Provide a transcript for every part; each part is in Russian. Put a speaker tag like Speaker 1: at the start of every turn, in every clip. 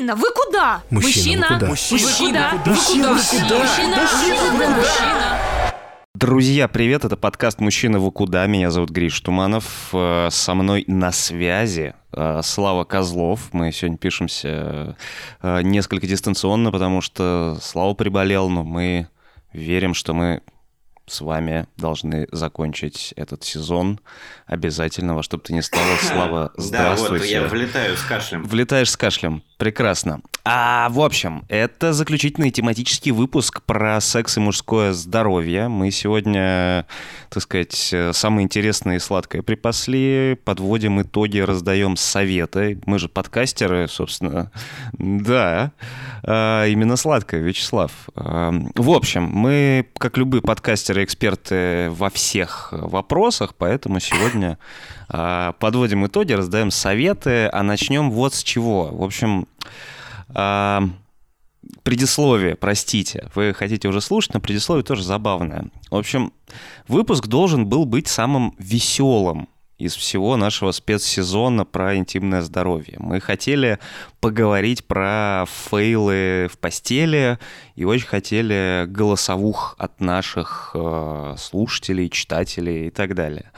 Speaker 1: Мужчина, вы куда?
Speaker 2: Мужчина?
Speaker 1: Мужчина, вы куда?
Speaker 2: Мужчина, вы куда?
Speaker 1: Мужчина,
Speaker 2: Мужчина,
Speaker 1: мужчина.
Speaker 3: Друзья, привет, это подкаст «Мужчина, вы куда?». Меня зовут Гриш Туманов. Э, Со мной на связи э, Слава Козлов. Мы сегодня пишемся э, несколько дистанционно, потому что Слава приболел, но мы верим, что мы с вами должны закончить этот сезон обязательно, во что бы то ни стало. Слава,
Speaker 4: Да, вот
Speaker 3: здравствуйте.
Speaker 4: я влетаю с кашлем.
Speaker 3: Влетаешь с кашлем. Прекрасно. А, в общем, это заключительный тематический выпуск про секс и мужское здоровье. Мы сегодня, так сказать, э, самое интересное и сладкое припасли, подводим итоги, раздаем советы. Мы же подкастеры, собственно. Да, А, именно сладкое, Вячеслав. А, В общем, мы, как любые подкастеры, эксперты во всех вопросах, поэтому сегодня а, подводим итоги, раздаем советы, а начнем вот с чего. В общем, а, предисловие, простите, вы хотите уже слушать, но предисловие тоже забавное. В общем, выпуск должен был быть самым веселым из всего нашего спецсезона про интимное здоровье. Мы хотели поговорить про фейлы в постели и очень хотели голосовух от наших э, слушателей, читателей и так далее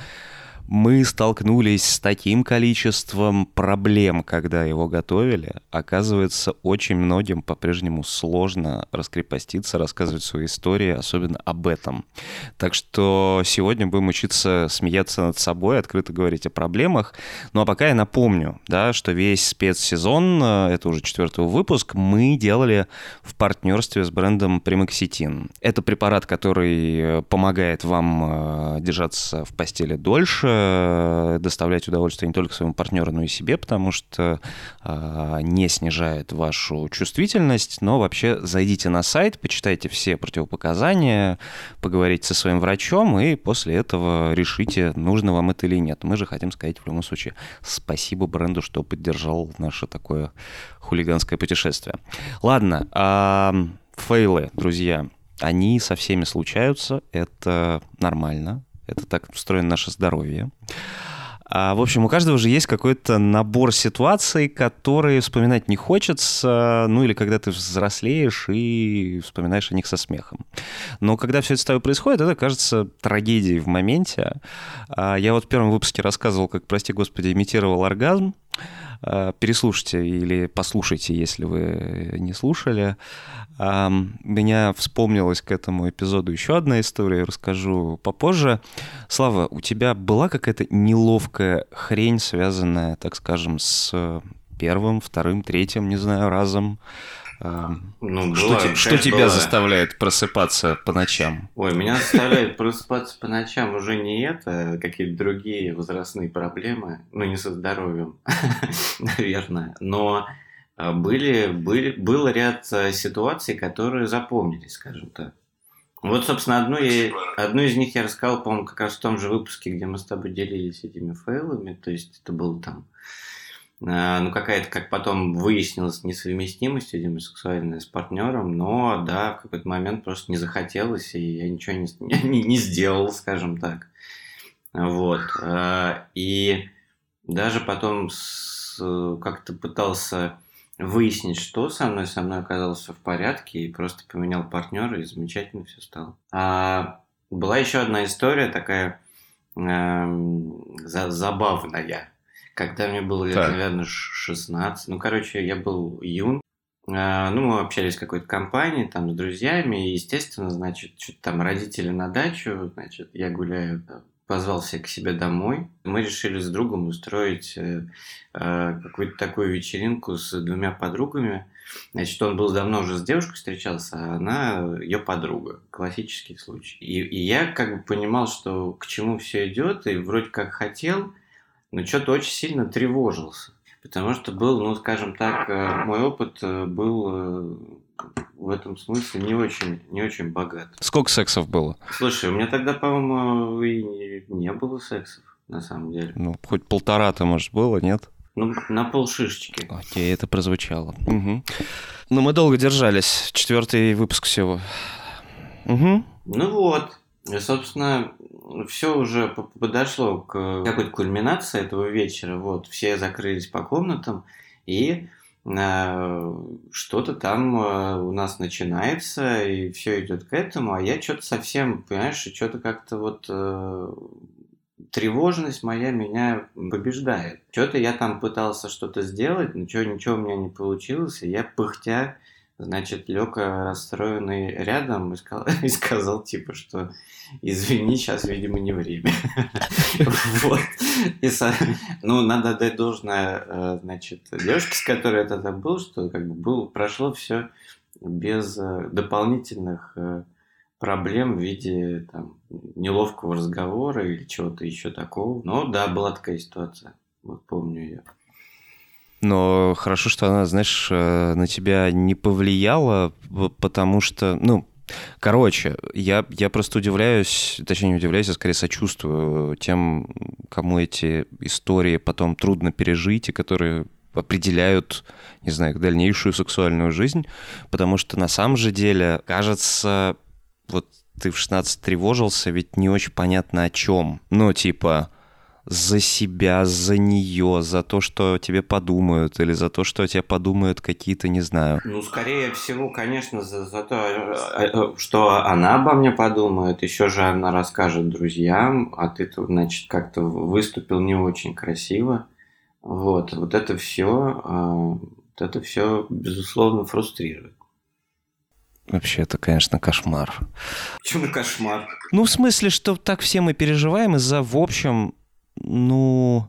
Speaker 3: мы столкнулись с таким количеством проблем, когда его готовили. Оказывается, очень многим по-прежнему сложно раскрепоститься, рассказывать свои истории, особенно об этом. Так что сегодня будем учиться смеяться над собой, открыто говорить о проблемах. Ну а пока я напомню, да, что весь спецсезон, э, это уже четвертый выпуск, мы делали в партнерстве с брендом Примакситин. Это препарат, который э, помогает вам э, держаться в постели дольше, э, доставлять удовольствие не только своему партнеру, но и себе, потому что э, не снижает вашу чувствительность, но вообще зайдите на сайт, почитайте все противопоказания, поговорите со своим врачом и после этого решите, нужно вам это или нет. Мы же хотим сказать в любом случае спасибо бренду, что поддержал наше такое хулиганское путешествие. Ладно, а, фейлы, друзья, они со всеми случаются, это нормально, это так устроено наше здоровье. А, в общем, у каждого же есть какой-то набор ситуаций, которые вспоминать не хочется, ну или когда ты взрослеешь и вспоминаешь о них со смехом. Но когда все это с тобой происходит, это кажется трагедией в моменте. А, Я вот в первом выпуске рассказывал, как, прости господи, имитировал оргазм. А, Переслушайте или послушайте, если вы не слушали. Меня вспомнилась к этому эпизоду еще одна история, расскажу попозже. Слава, у тебя была какая-то неловкая хрень, связанная, так скажем, с первым, вторым, третьим, не знаю, разом?
Speaker 4: Ну,
Speaker 3: Что,
Speaker 4: была,
Speaker 3: те- что тебя
Speaker 4: была.
Speaker 3: заставляет просыпаться по ночам?
Speaker 4: Ой, меня заставляет просыпаться по ночам уже не это, а какие-то другие возрастные проблемы. Ну, не со здоровьем, наверное. Но а, были, были, был ряд а, ситуаций, которые запомнились, скажем так. Вот, собственно, одну, я, одну из них я рассказал, по-моему, как раз в том же выпуске, где мы с тобой делились этими фейлами. То есть это был там ну, какая-то, как потом выяснилось, несовместимость, видимо, сексуальная с партнером, но, да, в какой-то момент просто не захотелось, и я ничего не, не, не сделал, скажем так. Вот. А, И даже потом как-то пытался выяснить, что со мной, со мной оказалось все в порядке, и просто поменял партнера, и замечательно все стало. А была еще одна история такая эм, за- забавная когда мне было лет,
Speaker 3: Так.
Speaker 4: наверное, ш- 16. Ну, короче, я был юн. А, Ну, мы общались в какой-то компании, там, с друзьями, и, естественно, значит, что-то там родители на дачу, значит, я гуляю, позвал всех к себе домой. Мы решили с другом устроить э, э, какую-то такую вечеринку с двумя подругами. Значит, он был давно уже с девушкой встречался, а она ее подруга. Классический случай. И, и я как бы понимал, что к чему все идет, и вроде как хотел, но что-то очень сильно тревожился. Потому что был, ну, скажем так, э, мой опыт э, был э, в этом смысле не очень, не очень богат.
Speaker 3: Сколько сексов было?
Speaker 4: Слушай, у меня тогда, по-моему, и не, было сексов, на самом деле.
Speaker 3: Ну, хоть полтора-то, может, было, нет?
Speaker 4: Ну, на полшишечки.
Speaker 3: Окей, это прозвучало. Мгм. Ну, мы долго держались. Четвертый выпуск всего. Угу.
Speaker 4: Ну вот, и, собственно, все уже по- подошло к какой-то кульминации этого вечера. Вот, все закрылись по комнатам, и э, что-то там э, у нас начинается, и все идет к этому, а я что-то совсем, понимаешь, что-то как-то вот э, тревожность моя меня побеждает. Что-то я там пытался что-то сделать, ничего, ничего у меня не получилось, и я пыхтя, значит, лег расстроенный рядом и сказал, и сказал типа, что извини, сейчас, видимо, не время. Вот. Ну, надо отдать должное, э, значит, девушке, с которой я тогда был, что как бы прошло все без э, дополнительных э, проблем в виде там, неловкого разговора или чего-то еще такого. Но да, была такая ситуация. Вот помню я.
Speaker 3: Но хорошо, что она, знаешь, э, на тебя не повлияла, потому что, ну, Короче, я, я просто удивляюсь, точнее не удивляюсь, а скорее сочувствую тем, кому эти истории потом трудно пережить, и которые определяют, не знаю, дальнейшую сексуальную жизнь, потому что на самом же деле, кажется, вот ты в 16 тревожился, ведь не очень понятно о чем. Ну, типа, за себя, за нее, за то, что тебе подумают, или за то, что тебе подумают какие-то, не знаю.
Speaker 4: Ну, скорее всего, конечно, за, за то, э, э, что она обо мне подумает, еще же она расскажет друзьям, а ты тут, значит, как-то выступил не очень красиво. Вот, вот это все, а, вот это все, безусловно, фрустрирует.
Speaker 3: Вообще, это, конечно, кошмар.
Speaker 4: Почему кошмар?
Speaker 3: Ну, в смысле, что так все мы переживаем из-за, в общем, ну,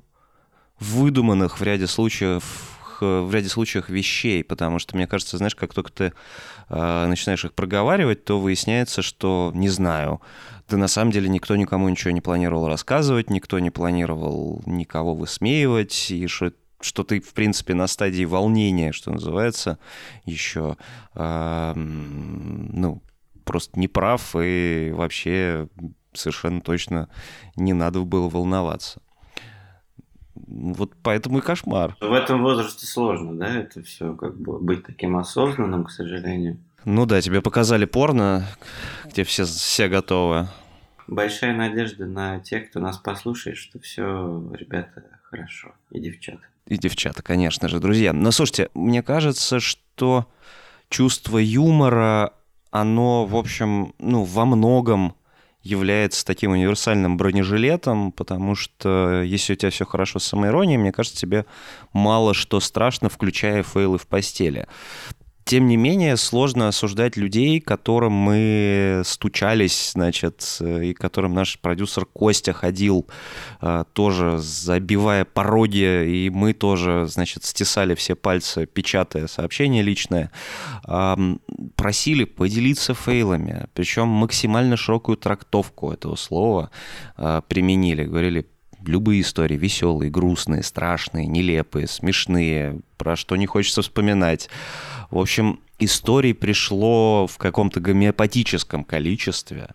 Speaker 3: выдуманных в ряде случаев в ряде случаев вещей, потому что, мне кажется, знаешь, как только ты э, начинаешь их проговаривать, то выясняется, что, не знаю, да на самом деле никто никому ничего не планировал рассказывать, никто не планировал никого высмеивать, и что что ты, в принципе, на стадии волнения, что называется, еще, э, ну, просто не прав и вообще совершенно точно не надо было волноваться. Вот поэтому и кошмар.
Speaker 4: В этом возрасте сложно, да, это все как бы быть таким осознанным, к сожалению.
Speaker 3: Ну да, тебе показали порно, где все, все готовы.
Speaker 4: Большая надежда на тех, кто нас послушает, что все, ребята, хорошо. И девчата.
Speaker 3: И девчата, конечно же, друзья. Но слушайте, мне кажется, что чувство юмора, оно, в общем, ну, во многом является таким универсальным бронежилетом, потому что если у тебя все хорошо с самоиронией, мне кажется, тебе мало что страшно, включая фейлы в постели. Тем не менее, сложно осуждать людей, которым мы стучались, значит, и которым наш продюсер Костя ходил, э, тоже забивая пороги, и мы тоже, значит, стесали все пальцы, печатая сообщение личное. Просили поделиться фейлами, причем максимально широкую трактовку этого слова э, применили. Говорили, любые истории, веселые, грустные, страшные, нелепые, смешные, про что не хочется вспоминать. В общем, историй пришло в каком-то гомеопатическом количестве,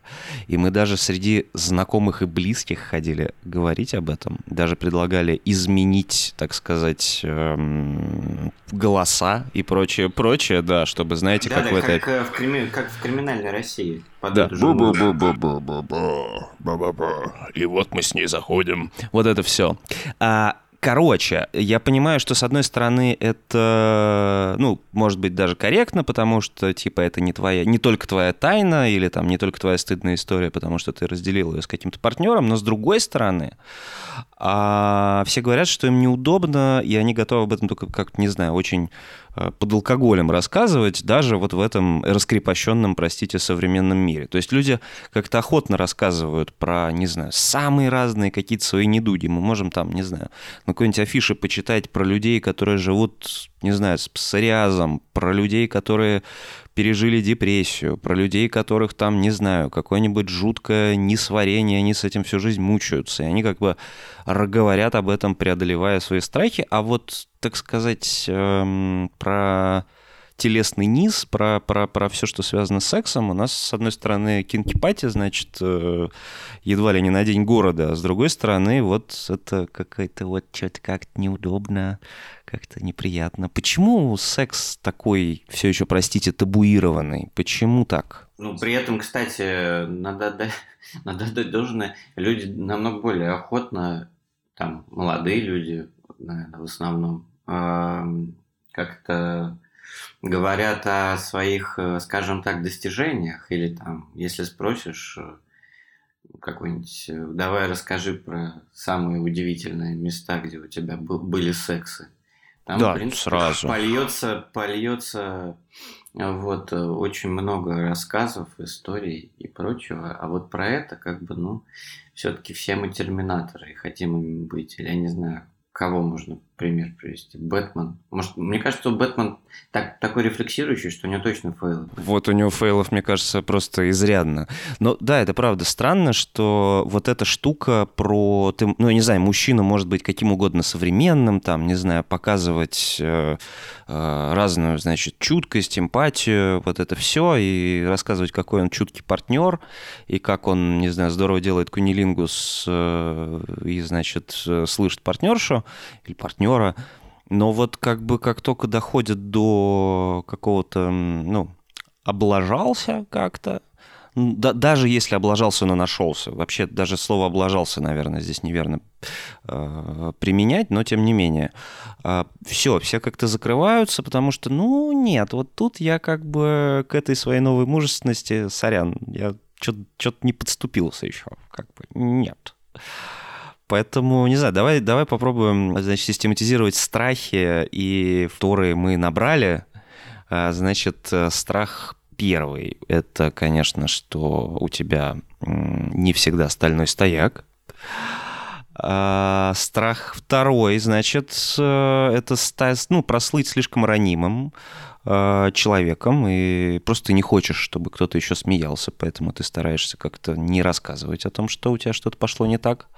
Speaker 3: и мы даже среди знакомых и близких ходили говорить об этом, даже предлагали изменить, так сказать, эм, голоса и прочее, прочее, да, чтобы, знаете,
Speaker 4: да,
Speaker 3: как
Speaker 4: да,
Speaker 3: в этой...
Speaker 4: Как, в крими... как в криминальной России.
Speaker 3: Да. Бу-бу-бу-бу-бу-бу-бу. И вот мы с ней заходим. Вот это все. А, Короче, я понимаю, что с одной стороны это, ну, может быть даже корректно, потому что, типа, это не твоя, не только твоя тайна или там не только твоя стыдная история, потому что ты разделил ее с каким-то партнером, но с другой стороны, а, все говорят, что им неудобно, и они готовы об этом только, как не знаю, очень Э, под алкоголем рассказывать, даже вот в этом раскрепощенном, простите, современном мире. То есть люди как-то охотно рассказывают про, не знаю, самые разные какие-то свои недуги. Мы можем там, не знаю, на какой-нибудь афише почитать про людей, которые живут, не знаю, с псориазом, про людей, которые пережили депрессию, про людей, которых там, не знаю, какое-нибудь жуткое несварение, они с этим всю жизнь мучаются. И они как бы говорят об этом, преодолевая свои страхи. А вот, так сказать, эм, про телесный низ, про, про, про все, что связано с сексом. У нас, с одной стороны, кинки-пати, значит, э, едва ли не на день города, а с другой стороны, вот это какая-то вот что-то как-то неудобно, как-то неприятно. Почему секс такой, все еще, простите, табуированный? Почему так?
Speaker 4: Ну, при этом, кстати, надо отдать, надо отдать должное, люди намного более охотно, там, молодые люди, наверное, в основном, как-то говорят о своих, э, скажем так, достижениях, или там, если спросишь э, какой-нибудь, э, давай расскажи про самые удивительные места, где у тебя был, были сексы. Там,
Speaker 3: Да,
Speaker 4: в принципе,
Speaker 3: сразу.
Speaker 4: Польется, польется вот очень много рассказов, историй и прочего. А вот про это, как бы, ну, все-таки все мы терминаторы и хотим им быть. Или я не знаю, кого можно пример привести? Бэтмен. Может, мне кажется, что Бэтмен так, такой рефлексирующий, что у него точно фейлы.
Speaker 3: Вот у него фейлов, мне кажется, просто изрядно. Но да, это правда странно, что вот эта штука про... Ты, ну, я не знаю, мужчина может быть каким угодно современным, там, не знаю, показывать э, э, разную, значит, чуткость, эмпатию, вот это все, и рассказывать, какой он чуткий партнер, и как он, не знаю, здорово делает кунилингус э, и, значит, э, слышит партнершу или партнера. Но вот как бы как только доходит до какого-то, ну, облажался как-то, да- даже если облажался, но нашелся. Вообще даже слово облажался, наверное, здесь неверно э, применять, но тем не менее. все, все как-то закрываются, потому что, ну, нет, вот тут я как бы к этой своей новой мужественности, сорян, я что-то не подступился еще, как бы, нет. Поэтому, не знаю, давай, давай попробуем, значит, систематизировать страхи, и которые мы набрали. А, Значит, э, страх первый – это, конечно, что у тебя не всегда стальной стояк. А, Страх второй, значит, э, это ста- ну, прослыть слишком ранимым э, человеком, и просто не хочешь, чтобы кто-то еще смеялся, поэтому ты стараешься как-то не рассказывать о том, что у тебя что-то пошло не так.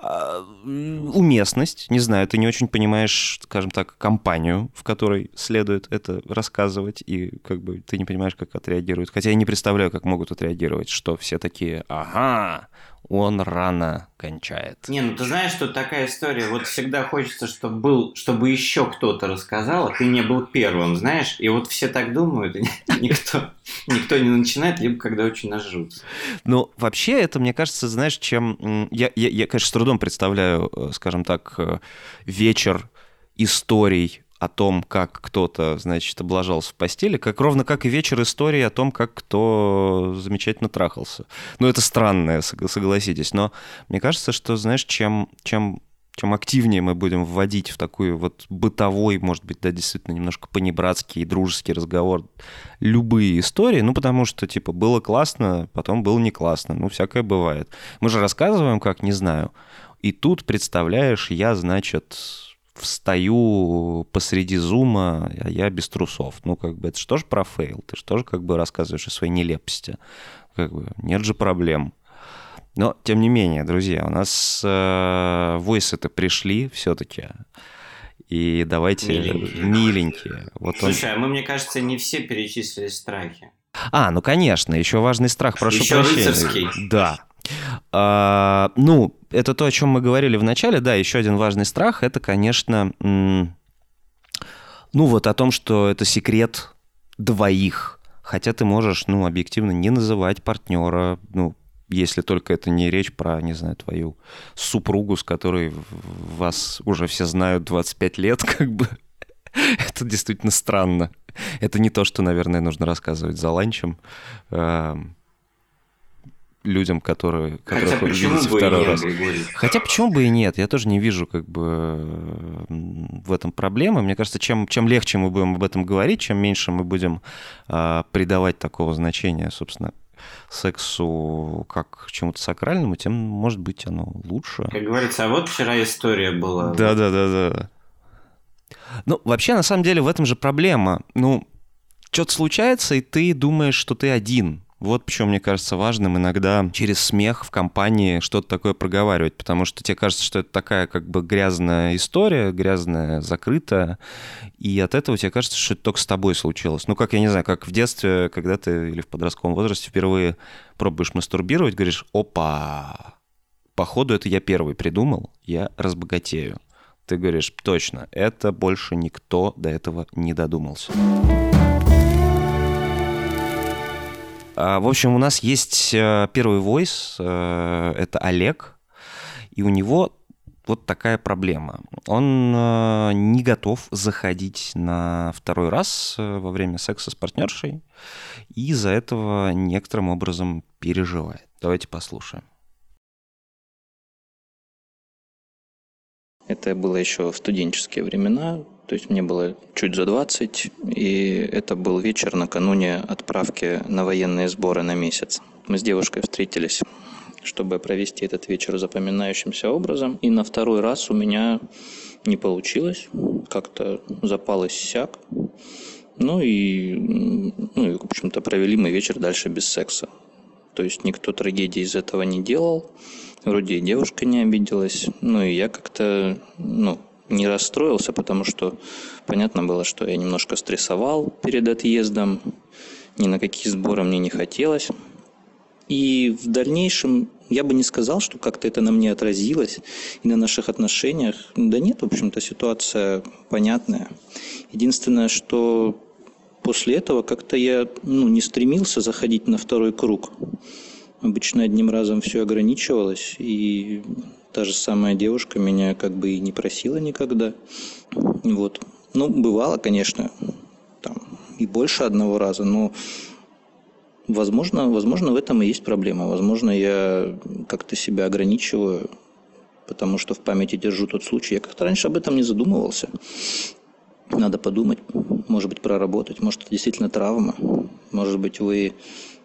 Speaker 3: А, Уместность, не знаю, ты не очень понимаешь, скажем так, компанию, в которой следует это рассказывать, и как бы ты не понимаешь, как отреагируют. Хотя я не представляю, как могут отреагировать, что все такие, ага, он рано кончает.
Speaker 4: Не, ну ты знаешь, что такая история, вот всегда хочется, чтобы был, чтобы еще кто-то рассказал, а ты не был первым, знаешь, и вот все так думают, и никто, никто не начинает, либо когда очень нажрутся.
Speaker 3: Ну, вообще, это, мне кажется, знаешь, чем... Я, я, я, конечно, с трудом представляю, э, скажем так, э, вечер историй о том, как кто-то, значит, облажался в постели, как ровно как и вечер истории о том, как кто замечательно трахался. Ну, это странное, сог- согласитесь, но мне кажется, что, знаешь, чем, чем чем активнее мы будем вводить в такой вот бытовой, может быть, да, действительно немножко понебратский и дружеский разговор любые истории, ну, потому что, типа, было классно, потом было не классно, ну, всякое бывает. Мы же рассказываем, как, не знаю, и тут, представляешь, я, значит, встаю посреди зума, а я без трусов. Ну, как бы, это что же про фейл? Ты же тоже как бы рассказываешь о своей нелепости. Как бы, нет же проблем. Но, тем не менее, друзья, у нас э, войсы-то пришли все-таки. И давайте
Speaker 4: Миленькие.
Speaker 3: миленькие. Вот он...
Speaker 4: Слушай, а мы, мне кажется, не все перечислили страхи.
Speaker 3: А, ну конечно, еще важный страх, прошу
Speaker 4: Еще
Speaker 3: прощения.
Speaker 4: рыцарский.
Speaker 3: Да. А, ну, это то, о чем мы говорили в начале, да, еще один важный страх, это, конечно, ну вот о том, что это секрет двоих. Хотя ты можешь, ну, объективно не называть партнера, ну, если только это не речь про, не знаю, твою супругу, с которой вас уже все знают 25 лет, как бы. Это действительно странно. Это не то, что, наверное, нужно рассказывать за ланчем эм, людям, которые,
Speaker 4: Хотя
Speaker 3: которых вы
Speaker 4: почему
Speaker 3: видите второй
Speaker 4: нет,
Speaker 3: раз.
Speaker 4: Григорий?
Speaker 3: Хотя почему бы и нет? Я тоже не вижу как бы в этом проблемы. Мне кажется, чем, чем легче мы будем об этом говорить, чем меньше мы будем а, придавать такого значения, собственно, сексу как чему-то сакральному, тем, может быть, оно лучше.
Speaker 4: Как говорится, а вот вчера история была.
Speaker 3: Да, да, да, да. Ну, вообще, на самом деле, в этом же проблема. Ну, что-то случается, и ты думаешь, что ты один. Вот почему мне кажется важным иногда через смех в компании что-то такое проговаривать, потому что тебе кажется, что это такая как бы грязная история, грязная, закрытая, и от этого тебе кажется, что это только с тобой случилось. Ну, как, я не знаю, как в детстве, когда ты или в подростковом возрасте впервые пробуешь мастурбировать, говоришь, опа, походу это я первый придумал, я разбогатею. Ты говоришь, точно, это больше никто до этого не додумался. А, В общем, у нас есть э, первый войс, э, это Олег, и у него вот такая проблема. Он э, не готов заходить на второй раз во время секса с партнершей, и из-за этого некоторым образом переживает. Давайте послушаем.
Speaker 5: Это было еще в студенческие времена, то есть мне было чуть за 20, и это был вечер накануне отправки на военные сборы на месяц. Мы с девушкой встретились чтобы провести этот вечер запоминающимся образом. И на второй раз у меня не получилось, как-то запал иссяк. Ну и, ну и, в общем-то, провели мы вечер дальше без секса. То есть никто трагедии из этого не делал. Вроде и девушка не обиделась. Ну и я как-то, ну, не расстроился, потому что понятно было, что я немножко стрессовал перед отъездом. Ни на какие сборы мне не хотелось. И в дальнейшем я бы не сказал, что как-то это на мне отразилось и на наших отношениях. Да нет, в общем-то, ситуация понятная. Единственное, что после этого как-то я ну, не стремился заходить на второй круг. Обычно одним разом все ограничивалось, и та же самая девушка меня как бы и не просила никогда. Вот. Ну, бывало, конечно, там и больше одного раза, но Возможно, возможно, в этом и есть проблема. Возможно, я как-то себя ограничиваю, потому что в памяти держу тот случай. Я как-то раньше об этом не задумывался. Надо подумать, может быть, проработать. Может, это действительно травма. Может быть, вы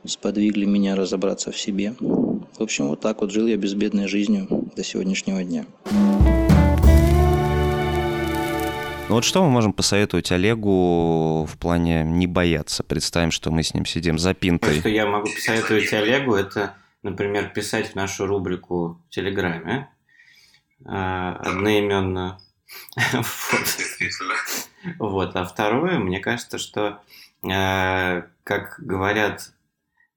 Speaker 5: сподвигли меня разобраться в себе. В общем, вот так вот жил я безбедной жизнью до сегодняшнего дня.
Speaker 3: Ну вот что мы можем посоветовать Олегу в плане не бояться? Представим, что мы с ним сидим за пинтой.
Speaker 4: Что я могу посоветовать Олегу, это, например, писать в нашу рубрику в Телеграме э, одноименно. Вот. А второе, мне кажется, что, э, как говорят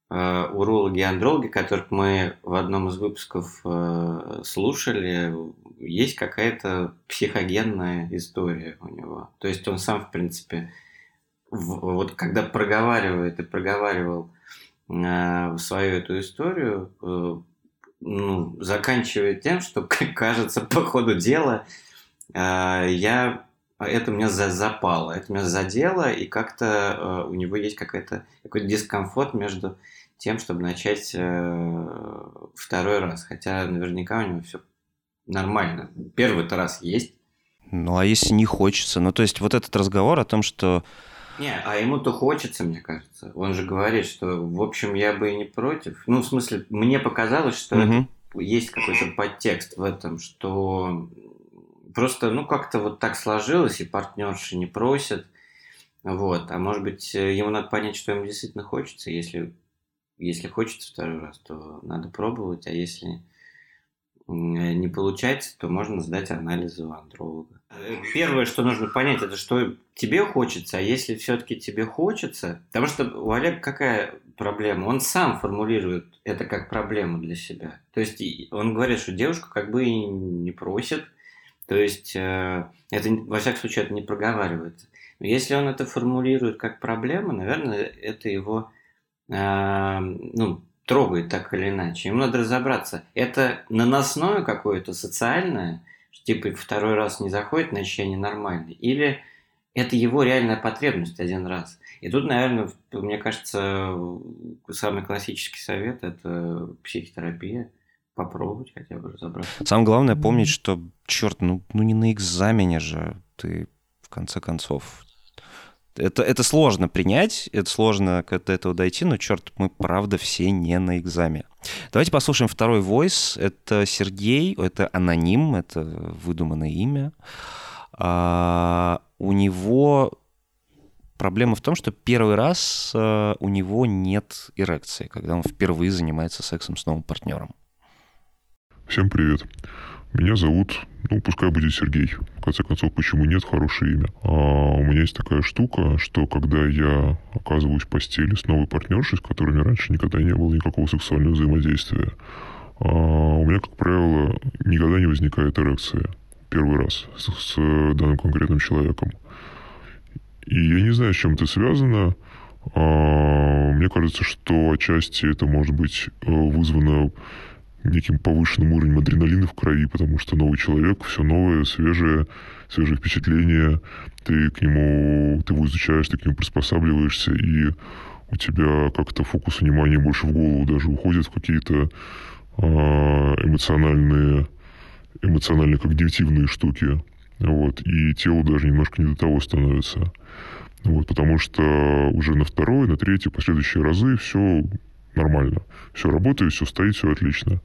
Speaker 4: урологи и андрологи, которых мы в одном из выпусков слушали, есть какая-то психогенная история у него. То есть он сам, в принципе, вот когда проговаривает и проговаривал э, свою эту историю, э, ну, заканчивает тем, что, кажется, по ходу дела э, я это меня за, запало, это меня задело, и как-то э, у него есть какая-то какой-то дискомфорт между тем, чтобы начать э, второй раз. Хотя наверняка у него все нормально. Первый-то раз есть.
Speaker 3: Ну, а если не хочется? Ну, то есть вот этот разговор о том, что...
Speaker 4: Не, а ему-то хочется, мне кажется. Он же говорит, что, в общем, я бы и не против. Ну, в смысле, мне показалось, что угу. есть какой-то подтекст в этом, что просто, ну, как-то вот так сложилось, и партнерши не просят. Вот. А может быть, ему надо понять, что ему действительно хочется. Если, если хочется второй раз, то надо пробовать, а если не получается, то можно сдать анализы у андролога. Первое, что нужно понять, это что тебе хочется, а если все-таки тебе хочется, потому что у Олега какая проблема? Он сам формулирует это как проблему для себя. То есть он говорит, что девушка как бы и не просит, то есть э, это, во всяком случае, это не проговаривается. Если он это формулирует как проблему, наверное, это его э, ну, трогает так или иначе. Ему надо разобраться, это наносное какое-то социальное, типа второй раз не заходит, значит я ненормальный, или это его реальная потребность один раз. И тут, наверное, мне кажется, самый классический совет – это психотерапия. Попробовать хотя бы разобраться.
Speaker 3: Самое главное помнить, что, черт, ну, ну не на экзамене же ты, в конце концов, это, это сложно принять, это сложно до этого дойти, но, черт, мы, правда, все не на экзамене. Давайте послушаем второй войс. Это Сергей, это аноним, это выдуманное имя. А, у него проблема в том, что первый раз а, у него нет эрекции, когда он впервые занимается сексом с новым партнером.
Speaker 6: Всем привет. Меня зовут, ну, пускай будет Сергей. В конце концов, почему нет, хорошее имя. А у меня есть такая штука, что когда я оказываюсь в постели с новой партнершей, с меня раньше никогда не было никакого сексуального взаимодействия, а у меня, как правило, никогда не возникает эрекция первый раз с, с данным конкретным человеком. И я не знаю, с чем это связано. А, мне кажется, что отчасти это может быть э, вызвано неким повышенным уровнем адреналина в крови, потому что новый человек, все новое, свежее, свежие впечатления, ты к нему, ты его изучаешь, ты к нему приспосабливаешься, и у тебя как-то фокус внимания больше в голову даже уходит в какие-то а, эмоциональные, эмоционально когнитивные штуки. Вот, и телу даже немножко не до того становится. Вот, потому что уже на второй, на третий, последующие разы все нормально. Все работает, все стоит, все отлично.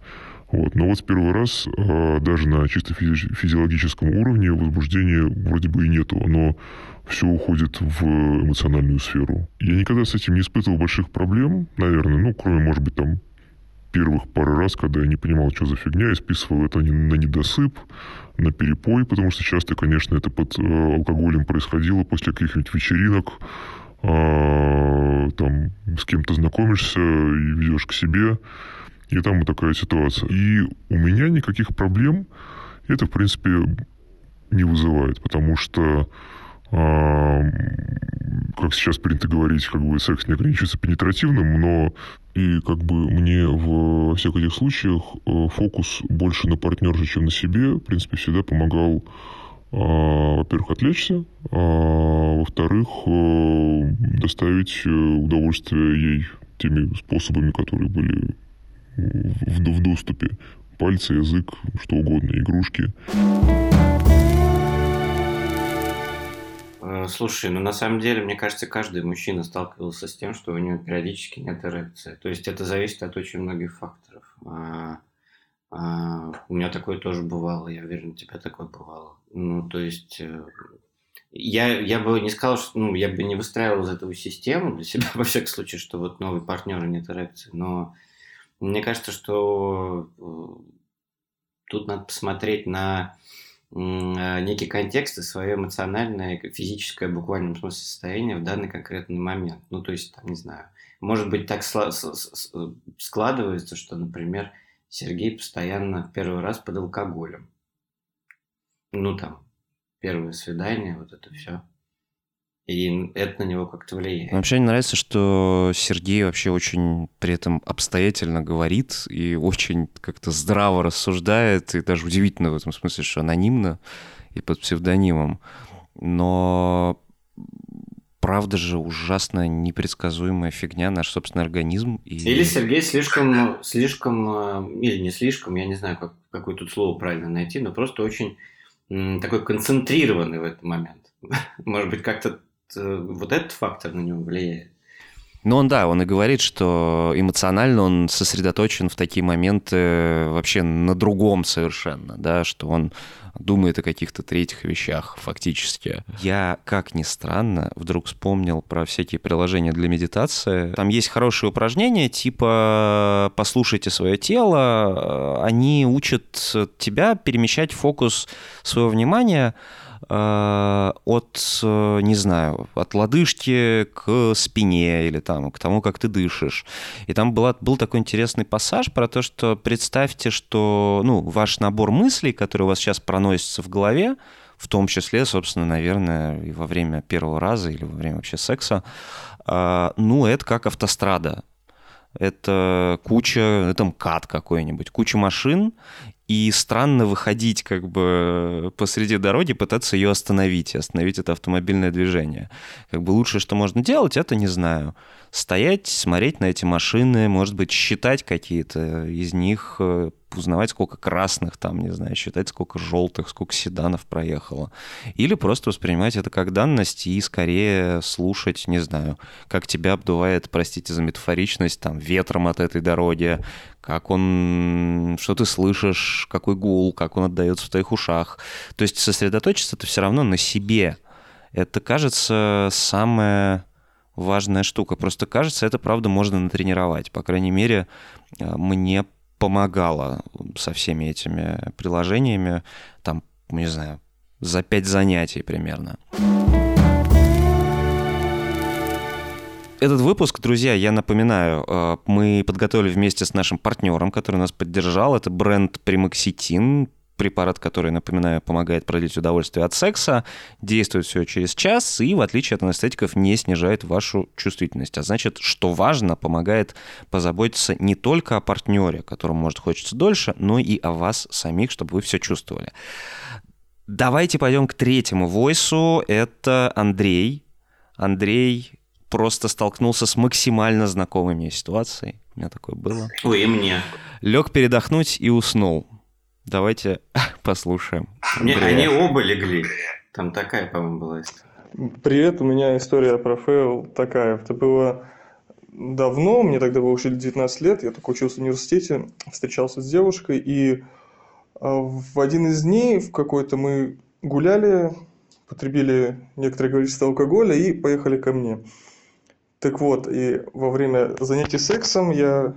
Speaker 6: Вот. Но вот в первый раз э, даже на чисто физи- физиологическом уровне возбуждения вроде бы и нету. Оно все уходит в эмоциональную сферу. Я никогда с этим не испытывал больших проблем, наверное, ну, кроме, может быть, там первых пару раз, когда я не понимал, что за фигня, и списывал это на недосып, на перепой, потому что часто, конечно, это под э, алкоголем происходило после каких-нибудь вечеринок, э, там с кем-то знакомишься и ведешь к себе, и там вот такая ситуация. И у меня никаких проблем это, в принципе, не вызывает, потому что как сейчас принято говорить, как бы секс не ограничивается пенетративным, но и как бы мне во всех этих случаях э, фокус больше на партнерше, чем на себе, в принципе, всегда помогал а, во-первых, отвлечься, а во-вторых, э, доставить э, удовольствие ей теми способами, которые были в, в доступе. Пальцы, язык, что угодно, игрушки.
Speaker 4: Э, слушай, ну на самом деле, мне кажется, каждый мужчина сталкивался с тем, что у него периодически нет эрекции. То есть это зависит от очень многих факторов. У меня такое тоже бывало, я уверен, у тебя такое бывало. Ну, то есть э, я, я бы не сказал, что ну, я бы не выстраивал из этого систему для себя, во всяком случае, что вот новый партнер нет эрекции. Но мне кажется, что э, тут надо посмотреть на а, некий контекст и свое эмоциональное, физическое, буквальном смысле состояние в данный конкретный момент. Ну, то есть, там, не знаю, может быть, так складывается, что, например, Сергей постоянно первый раз под алкоголем. Ну, там, первое свидание, вот это все. И это на него как-то влияет.
Speaker 3: Вообще мне нравится, что Сергей вообще очень при этом обстоятельно говорит и очень как-то здраво рассуждает, и даже удивительно в этом смысле, что анонимно и под псевдонимом. Но правда же ужасно непредсказуемая фигня, наш собственный организм.
Speaker 4: И... Или Сергей слишком, слишком, э, или не слишком, я не знаю, как, какое тут слово правильно найти, но просто очень такой концентрированный в этот момент. Может быть, как-то Э, вот этот фактор на него влияет.
Speaker 3: Ну, он, да, он и говорит, что эмоционально он сосредоточен в такие моменты вообще на другом совершенно, да, что он думает о каких-то третьих вещах фактически. Я, как ни странно, вдруг вспомнил про всякие приложения для медитации. Там есть хорошие упражнения, типа «послушайте свое тело», они учат тебя перемещать фокус своего внимания Э, от, э, не знаю, от лодыжки к спине или там к тому, как ты дышишь. И там была, был такой интересный пассаж про то, что представьте, что ну, ваш набор мыслей, который у вас сейчас проносится в голове, в том числе, собственно, наверное, и во время первого раза или во время вообще секса, э, ну, это как автострада это куча, это МКАД какой-нибудь, куча машин, и странно выходить как бы посреди дороги, пытаться ее остановить, остановить это автомобильное движение. Как бы лучшее, что можно делать, это, не знаю, стоять, смотреть на эти машины, может быть, считать какие-то из них, э, узнавать, сколько красных там, не знаю, считать, сколько желтых, сколько седанов проехало. Или просто воспринимать это как данность и скорее слушать, не знаю, как тебя обдувает, простите за метафоричность, там, ветром от этой дороги, как он, что ты слышишь, какой гул, как он отдается в твоих ушах. То есть сосредоточиться ты все равно на себе. Это, кажется, самое важная штука. Просто кажется, это правда можно натренировать. По крайней мере, э, мне помогало со всеми этими приложениями, там, не знаю, за пять занятий примерно. Этот выпуск, друзья, я напоминаю, э, мы подготовили вместе с нашим партнером, который нас поддержал. Это бренд Примакситин препарат, который, напоминаю, помогает продлить удовольствие от секса, действует все через час и, в отличие от анестетиков, не снижает вашу чувствительность. А значит, что важно, помогает позаботиться не только о партнере, которому, может, хочется дольше, но и о вас самих, чтобы вы все чувствовали. Давайте пойдем к третьему войсу. Это Андрей. Андрей просто столкнулся с максимально знакомой мне ситуацией. У меня такое было.
Speaker 4: Ой, и мне.
Speaker 3: Лег передохнуть и уснул. Давайте послушаем.
Speaker 4: Мне- они оба легли. Там такая, по-моему, была история.
Speaker 2: Привет, у меня история про фейл такая. Это было давно, мне тогда было уже 19 лет, я только учился в университете, встречался с девушкой, и а, в один из дней в какой-то мы гуляли, потребили некоторое количество алкоголя и поехали ко мне. Так вот, и во время занятий сексом я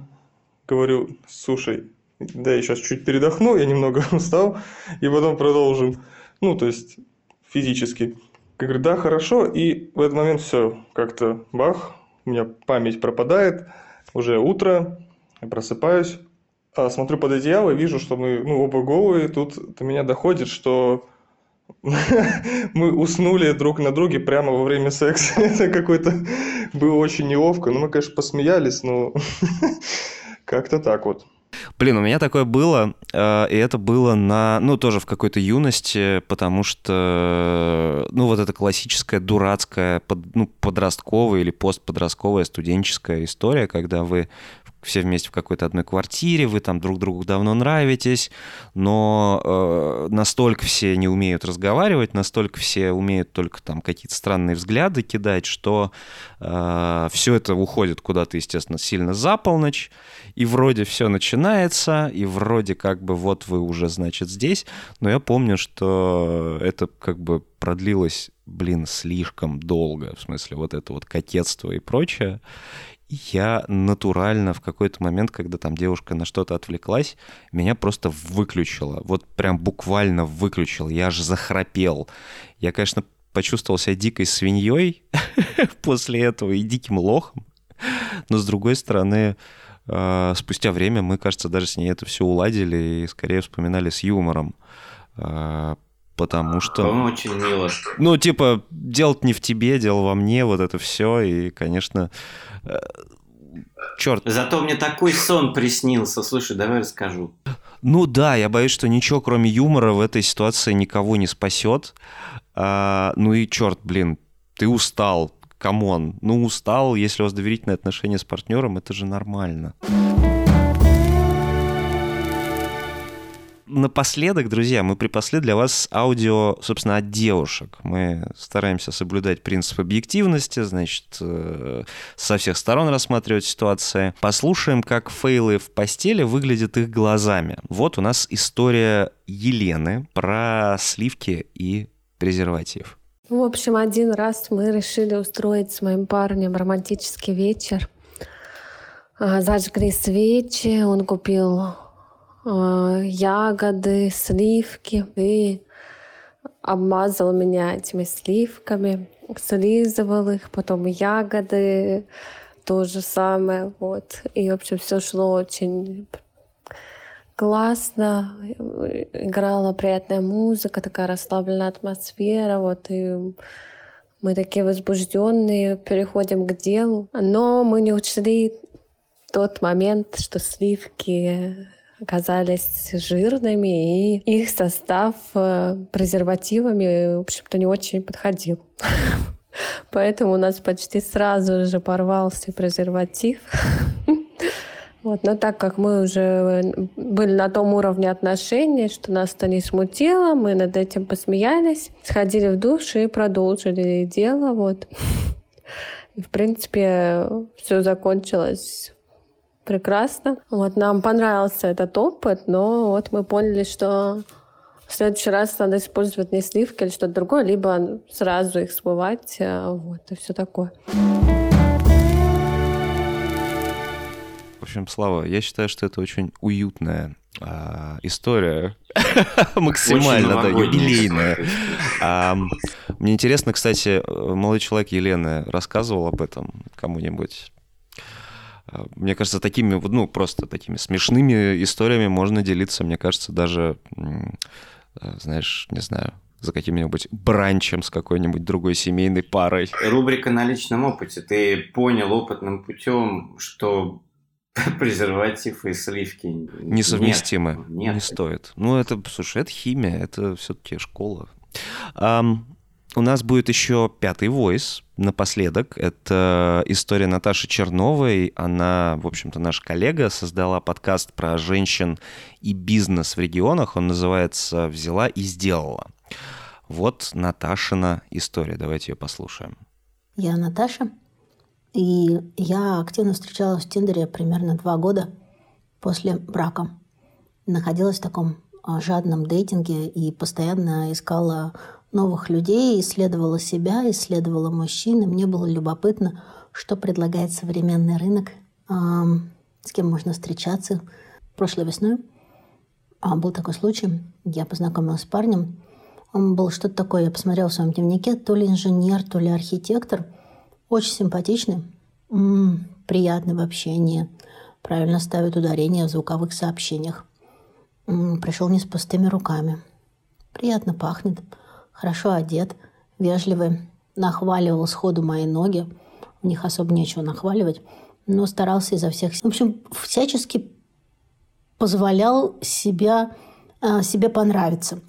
Speaker 2: говорю, слушай, да, я сейчас чуть передохну, я немного устал, и потом продолжим. Ну, то есть физически. Я говорю, да, хорошо, и в этот момент все, как-то бах, у меня память пропадает, уже утро, я просыпаюсь, а, смотрю под одеяло и вижу, что мы, ну, оба голые, тут до меня доходит, что мы уснули друг на друге прямо во время секса. Это какой-то было очень неловко. Ну, мы, конечно, посмеялись, но как-то так вот.
Speaker 3: Блин, у меня такое было, э, и это было на, ну, тоже в какой-то юности, потому что, ну, вот эта классическая дурацкая, под- ну, подростковая или постподростковая студенческая история, когда вы все вместе в какой-то одной квартире, вы там друг другу давно нравитесь, но э, настолько все не умеют разговаривать, настолько все умеют только там какие-то странные взгляды кидать, что все это уходит куда-то, естественно, сильно за полночь, и вроде все начинается, и вроде как бы вот вы уже, значит, здесь, но я помню, что это как бы продлилось, блин, слишком долго, в смысле вот это вот кокетство и прочее, я натурально в какой-то момент, когда там девушка на что-то отвлеклась, меня просто выключила. Вот прям буквально выключил. Я аж захрапел. Я, конечно, почувствовал себя дикой свиньей после этого и диким лохом. Но с другой стороны, э, спустя время мы, кажется, даже с ней это все уладили и скорее вспоминали с юмором. Э, Потому что...
Speaker 4: По-моему, очень мило.
Speaker 3: Ну, типа, дело не в тебе, дело во мне, вот это все. И, конечно, черт.
Speaker 4: Зато мне такой сон приснился. Слушай, давай расскажу.
Speaker 3: Ну да, я боюсь, что ничего, кроме юмора, в этой ситуации никого не спасет. А, ну и черт, блин, ты устал. Come on. Ну, устал, если у вас доверительные отношения с партнером, это же нормально. Напоследок, друзья, мы припасли для вас аудио, собственно, от девушек. Мы стараемся соблюдать принцип объективности, значит, э, со всех сторон рассматривать ситуации. Послушаем, как фейлы в постели выглядят их глазами. Вот у нас история Елены про сливки и презерватив.
Speaker 7: В общем, один раз мы решили устроить с моим парнем романтический вечер. А, Зажгли свечи, он купил ягоды, сливки и обмазал меня этими сливками, слизывал их, потом ягоды, то же самое, вот. И, в общем, все шло очень классно, играла приятная музыка, такая расслабленная атмосфера, вот, и мы такие возбужденные, переходим к делу. Но мы не учли тот момент, что сливки оказались жирными, и их состав э, презервативами, в общем-то, не очень подходил. Поэтому у нас почти сразу же порвался презерватив. Вот, но так как мы уже были на том уровне отношений, что нас это не смутило, мы над этим посмеялись, сходили в душ и продолжили дело. Вот. И, в принципе, все закончилось прекрасно. Вот, нам понравился этот опыт, но вот мы поняли, что в следующий раз надо использовать не сливки или что-то другое, либо сразу их смывать, а, вот, и все такое.
Speaker 3: В общем, Слава, я считаю, что это очень уютная а, история, максимально, да, юбилейная. А, мне интересно, кстати, молодой человек Елены рассказывал об этом кому-нибудь? Мне кажется, такими, ну, просто такими смешными историями можно делиться, мне кажется, даже, э, знаешь, не знаю, за каким-нибудь бранчем с какой-нибудь другой семейной парой.
Speaker 4: Рубрика на личном опыте. Ты понял опытным путем, что презерватив и сливки
Speaker 3: несовместимы.
Speaker 4: Нет, нет.
Speaker 3: Не стоит. Ну, это, слушай, это химия, это все-таки школа. Um, у нас будет еще пятый войс напоследок. Это история Наташи Черновой. Она, в общем-то, наша коллега, создала подкаст про женщин и бизнес в регионах. Он называется «Взяла и сделала». Вот Наташина история. Давайте ее послушаем.
Speaker 8: Я Наташа, и я активно встречалась в Тиндере примерно два года после брака. Находилась в таком а, жадном дейтинге и постоянно искала новых людей, исследовала себя, исследовала мужчин. И мне было любопытно, что предлагает современный рынок, с кем можно встречаться. Прошлой весной а, был такой случай. Я познакомилась с парнем. Он был что-то такое, я посмотрела в своем дневнике, то ли инженер, то ли архитектор. Очень симпатичный, приятный в общении, правильно ставит ударение в звуковых сообщениях. Пришел не с пустыми руками. Приятно пахнет хорошо одет, вежливый, нахваливал сходу мои ноги. У них особо нечего нахваливать, но старался изо всех сил. В общем, всячески позволял себя, а, себе понравиться.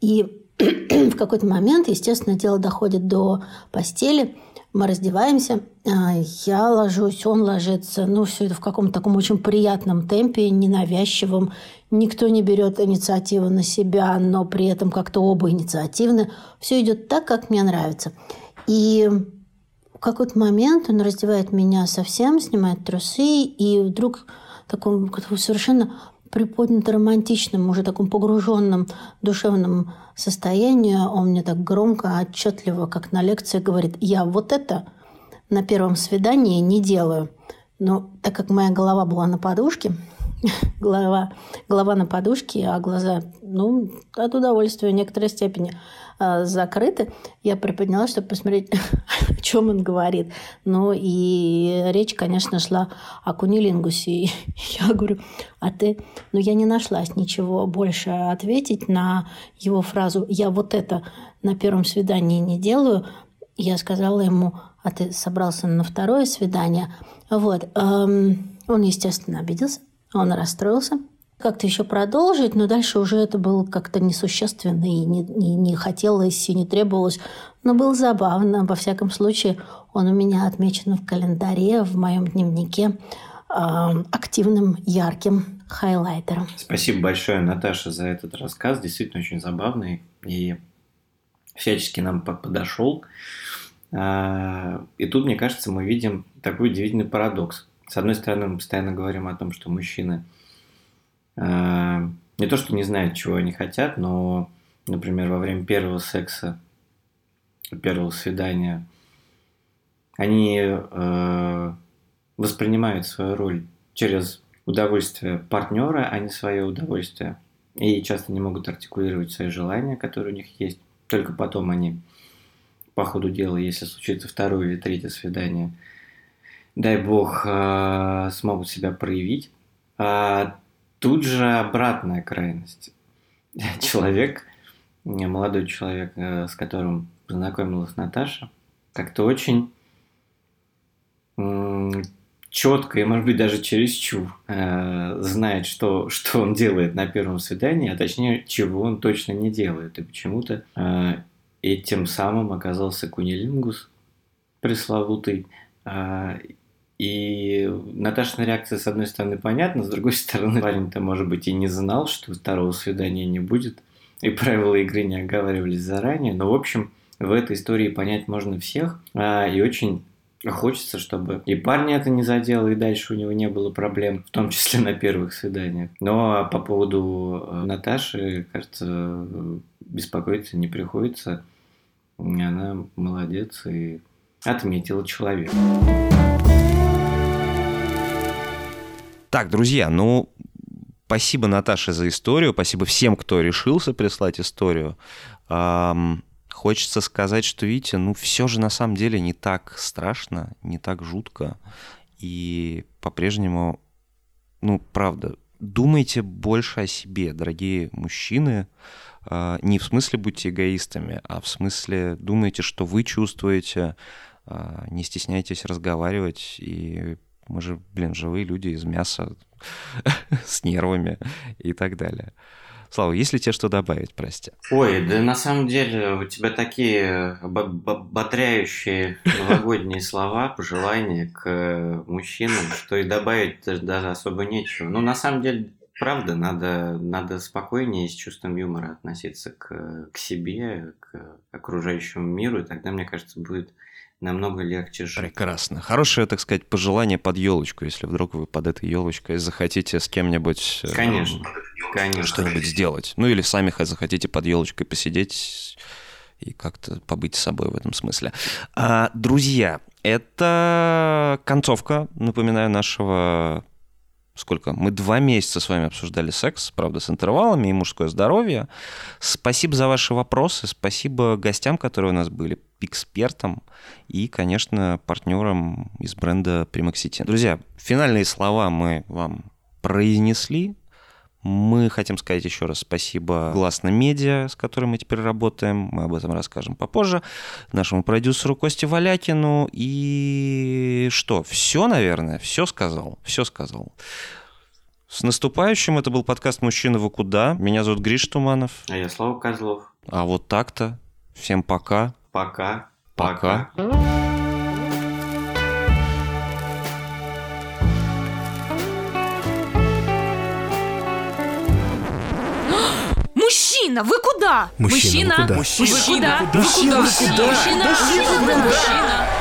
Speaker 8: И в какой-то момент, естественно, дело доходит до постели – мы раздеваемся, а, я ложусь, он ложится. Ну, все это в каком-то таком очень приятном темпе, ненавязчивом. Никто не берет инициативу на себя, но при этом как-то оба инициативны. Все идет так, как мне нравится. И в какой-то момент он раздевает меня совсем, снимает трусы, и вдруг таком совершенно приподнято романтичном, уже таком погруженном душевном состоянии, он мне так громко, отчетливо, как на лекции, говорит, я вот это на первом свидании не делаю. Но так как моя голова была на подушке, голова, голова на подушке, а глаза, ну, от удовольствия в некоторой степени э, закрыты. Я приподнялась, чтобы посмотреть, о чем он говорит. Ну, и речь, конечно, шла о кунилингусе. И я говорю, а ты... Ну, я не нашлась ничего больше ответить на его фразу «я вот это на первом свидании не делаю». Я сказала ему, а ты собрался на второе свидание? Вот. Эм, он, естественно, обиделся. Он расстроился. Как-то еще продолжить, но дальше уже это было как-то несущественно и не, не, не хотелось, и не требовалось. Но было забавно. Во всяком случае, он у меня отмечен в календаре, в моем дневнике э, активным, ярким хайлайтером.
Speaker 4: Спасибо большое, Наташа, за этот рассказ. Действительно очень забавный и всячески нам подошел. А, и тут, мне кажется, мы видим такой удивительный парадокс. С одной стороны, мы постоянно говорим о том, что мужчины э, не то, что не знают, чего они хотят, но, например, во время первого секса, первого свидания, они э, воспринимают свою роль через удовольствие партнера, а не свое удовольствие. И часто не могут артикулировать свои желания, которые у них есть. Только потом они по ходу дела, если случится второе или третье свидание – дай бог, э, смогут себя проявить. А тут же обратная крайность. Человек, молодой человек, э, с которым познакомилась Наташа, как-то очень четко и, может быть, даже чересчур э, знает, что, что он делает на первом свидании, а точнее, чего он точно не делает. И почему-то э, этим самым оказался кунилингус пресловутый, э, и Наташина реакция, с одной стороны, понятна, с другой стороны, парень-то, может быть, и не знал, что второго свидания не будет, и правила игры не оговаривались заранее. Но, в общем, в этой истории понять можно всех, а, и очень хочется, чтобы и парня это не задело, и дальше у него не было проблем, в том числе на первых свиданиях. Но по поводу э, Наташи, кажется, беспокоиться не приходится. Она молодец и отметила человека.
Speaker 3: Так, друзья, ну, спасибо, Наташе, за историю. Спасибо всем, кто решился прислать историю. Эм, хочется сказать, что, видите, ну, все же на самом деле не так страшно, не так жутко. И по-прежнему, ну, правда, думайте больше о себе, дорогие мужчины. А, не в смысле будьте эгоистами, а в смысле думайте, что вы чувствуете, а, не стесняйтесь разговаривать, и мы же, блин, живые люди из мяса с нервами и так далее. Слава, есть ли тебе что добавить, прости?
Speaker 4: Ой, да на самом деле у тебя такие бодряющие новогодние слова, пожелания к мужчинам, что и добавить даже особо нечего. Ну, на самом деле, правда, надо, надо спокойнее с чувством юмора относиться к, к себе, к окружающему миру, и тогда, мне кажется, будет намного легче жить.
Speaker 3: Прекрасно. Хорошее, так сказать, пожелание под елочку, если вдруг вы под этой елочкой захотите с кем-нибудь
Speaker 4: э, конечно, конечно.
Speaker 3: что-нибудь сделать. Ну или сами захотите под елочкой посидеть и как-то побыть с собой в этом смысле. А, друзья, это концовка, напоминаю, нашего сколько? Мы два месяца с вами обсуждали секс, правда, с интервалами и мужское здоровье. Спасибо за ваши вопросы, спасибо гостям, которые у нас были, экспертам и, конечно, партнерам из бренда Примаксити. Друзья, финальные слова мы вам произнесли. Мы хотим сказать еще раз спасибо Гласно Медиа, с которой мы теперь работаем. Мы об этом расскажем попозже. Нашему продюсеру Косте Валякину. И что? Все, наверное, все сказал. Все сказал. С наступающим. Это был подкаст «Мужчина, вы куда?». Меня зовут Гриш Туманов.
Speaker 4: А я Слава Козлов.
Speaker 3: А вот так-то. Всем пока.
Speaker 4: Пока.
Speaker 3: Пока. пока.
Speaker 1: Мужчина, вы куда?
Speaker 9: Мужчина, вы куда?
Speaker 1: Мужчина, вы куда? Мужчина, вы куда? Мужчина, вы куда? Мужчина, вы куда?